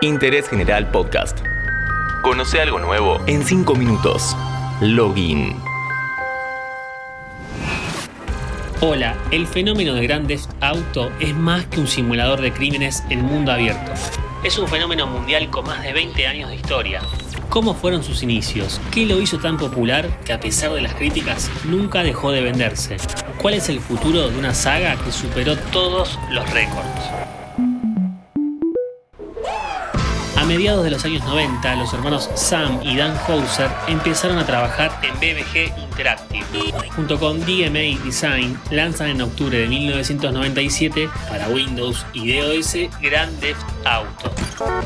Interés General Podcast. Conoce algo nuevo en 5 minutos. Login. Hola, el fenómeno de Grand Theft Auto es más que un simulador de crímenes en mundo abierto. Es un fenómeno mundial con más de 20 años de historia. ¿Cómo fueron sus inicios? ¿Qué lo hizo tan popular que a pesar de las críticas nunca dejó de venderse? ¿Cuál es el futuro de una saga que superó todos los récords? Mediados de los años 90, los hermanos Sam y Dan Houser empezaron a trabajar en BBG Interactive. Junto con DMA Design, lanzan en octubre de 1997 para Windows y DOS Grand Theft Auto.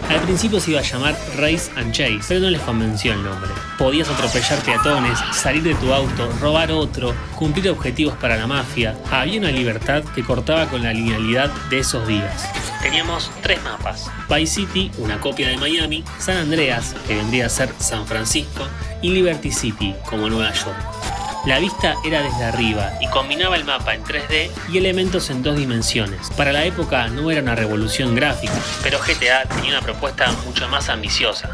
Al principio se iba a llamar Race and Chase, pero no les convenció el nombre. Podías atropellar peatones, salir de tu auto, robar otro, cumplir objetivos para la mafia. Había una libertad que cortaba con la linealidad de esos días. Teníamos tres mapas: Vice City, una copia de Miami, San Andreas, que vendría a ser San Francisco, y Liberty City, como Nueva York. La vista era desde arriba y combinaba el mapa en 3D y elementos en dos dimensiones. Para la época no era una revolución gráfica, pero GTA tenía una propuesta mucho más ambiciosa.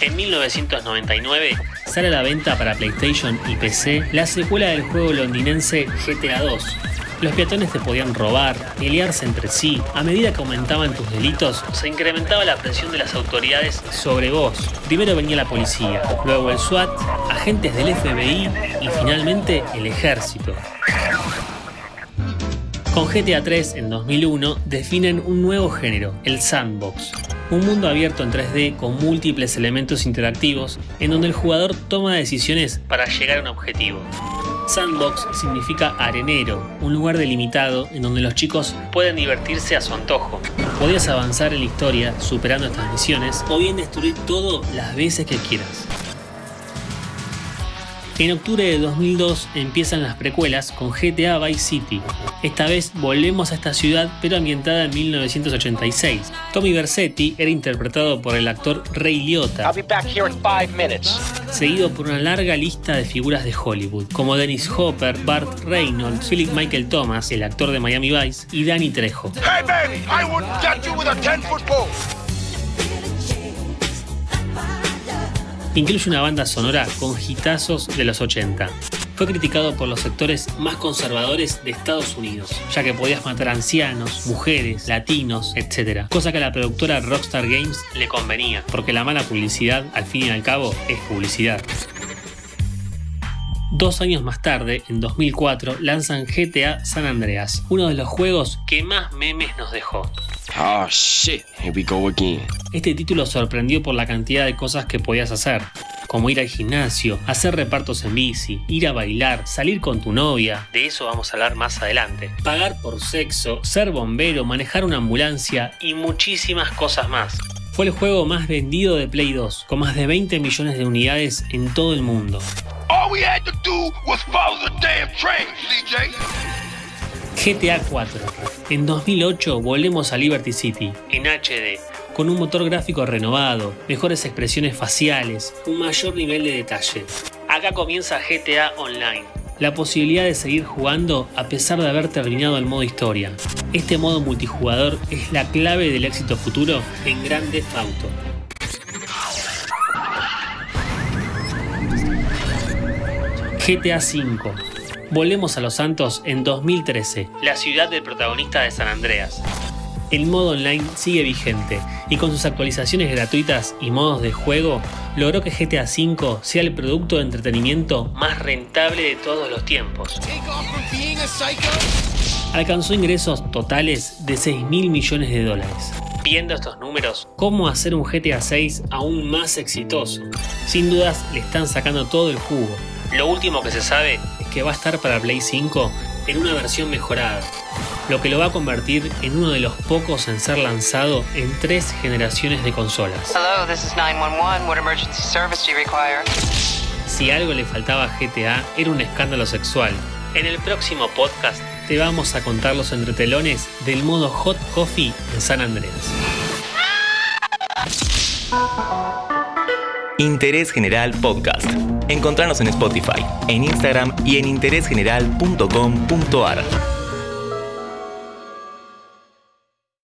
En 1999 sale a la venta para PlayStation y PC la secuela del juego londinense GTA 2, los peatones te podían robar, pelearse entre sí. A medida que aumentaban tus delitos, se incrementaba la presión de las autoridades sobre vos. Primero venía la policía, luego el SWAT, agentes del FBI y finalmente el ejército. Con GTA 3 en 2001 definen un nuevo género, el sandbox. Un mundo abierto en 3D con múltiples elementos interactivos en donde el jugador toma decisiones para llegar a un objetivo. Sandbox significa arenero, un lugar delimitado en donde los chicos pueden divertirse a su antojo. Podías avanzar en la historia superando estas misiones o bien destruir todo las veces que quieras. En octubre de 2002 empiezan las precuelas con GTA Vice City. Esta vez volvemos a esta ciudad pero ambientada en 1986. Tommy Versetti era interpretado por el actor Ray Liotta, seguido por una larga lista de figuras de Hollywood, como Dennis Hopper, Bart Reynolds, Philip Michael Thomas, el actor de Miami Vice, y Danny Trejo. Incluye una banda sonora con hitazos de los 80. Fue criticado por los sectores más conservadores de Estados Unidos, ya que podías matar ancianos, mujeres, latinos, etc. Cosa que a la productora Rockstar Games le convenía, porque la mala publicidad, al fin y al cabo, es publicidad. Dos años más tarde, en 2004, lanzan GTA San Andreas, uno de los juegos que más memes nos dejó. Oh shit, here we go again. Este título sorprendió por la cantidad de cosas que podías hacer, como ir al gimnasio, hacer repartos en bici, ir a bailar, salir con tu novia, de eso vamos a hablar más adelante, pagar por sexo, ser bombero, manejar una ambulancia y muchísimas cosas más. Fue el juego más vendido de Play 2, con más de 20 millones de unidades en todo el mundo. GTA 4. En 2008 volvemos a Liberty City, en HD, con un motor gráfico renovado, mejores expresiones faciales, un mayor nivel de detalle. Acá comienza GTA Online, la posibilidad de seguir jugando a pesar de haber terminado el modo historia. Este modo multijugador es la clave del éxito futuro en Grand Theft. GTA V. Volvemos a Los Santos en 2013, la ciudad del protagonista de San Andreas. El modo online sigue vigente y con sus actualizaciones gratuitas y modos de juego logró que GTA V sea el producto de entretenimiento más rentable de todos los tiempos. Alcanzó ingresos totales de 6 mil millones de dólares. Viendo estos números, ¿cómo hacer un GTA 6 aún más exitoso? Sin dudas le están sacando todo el jugo. Lo último que se sabe es que va a estar para Play 5 en una versión mejorada, lo que lo va a convertir en uno de los pocos en ser lanzado en tres generaciones de consolas. Hello, this is 911. What emergency service do you require? Si algo le faltaba a GTA era un escándalo sexual. En el próximo podcast te vamos a contar los entretelones del modo Hot Coffee en San Andreas. Interés General Podcast. Encontrarnos en Spotify, en Instagram y en interésgeneral.com.ar.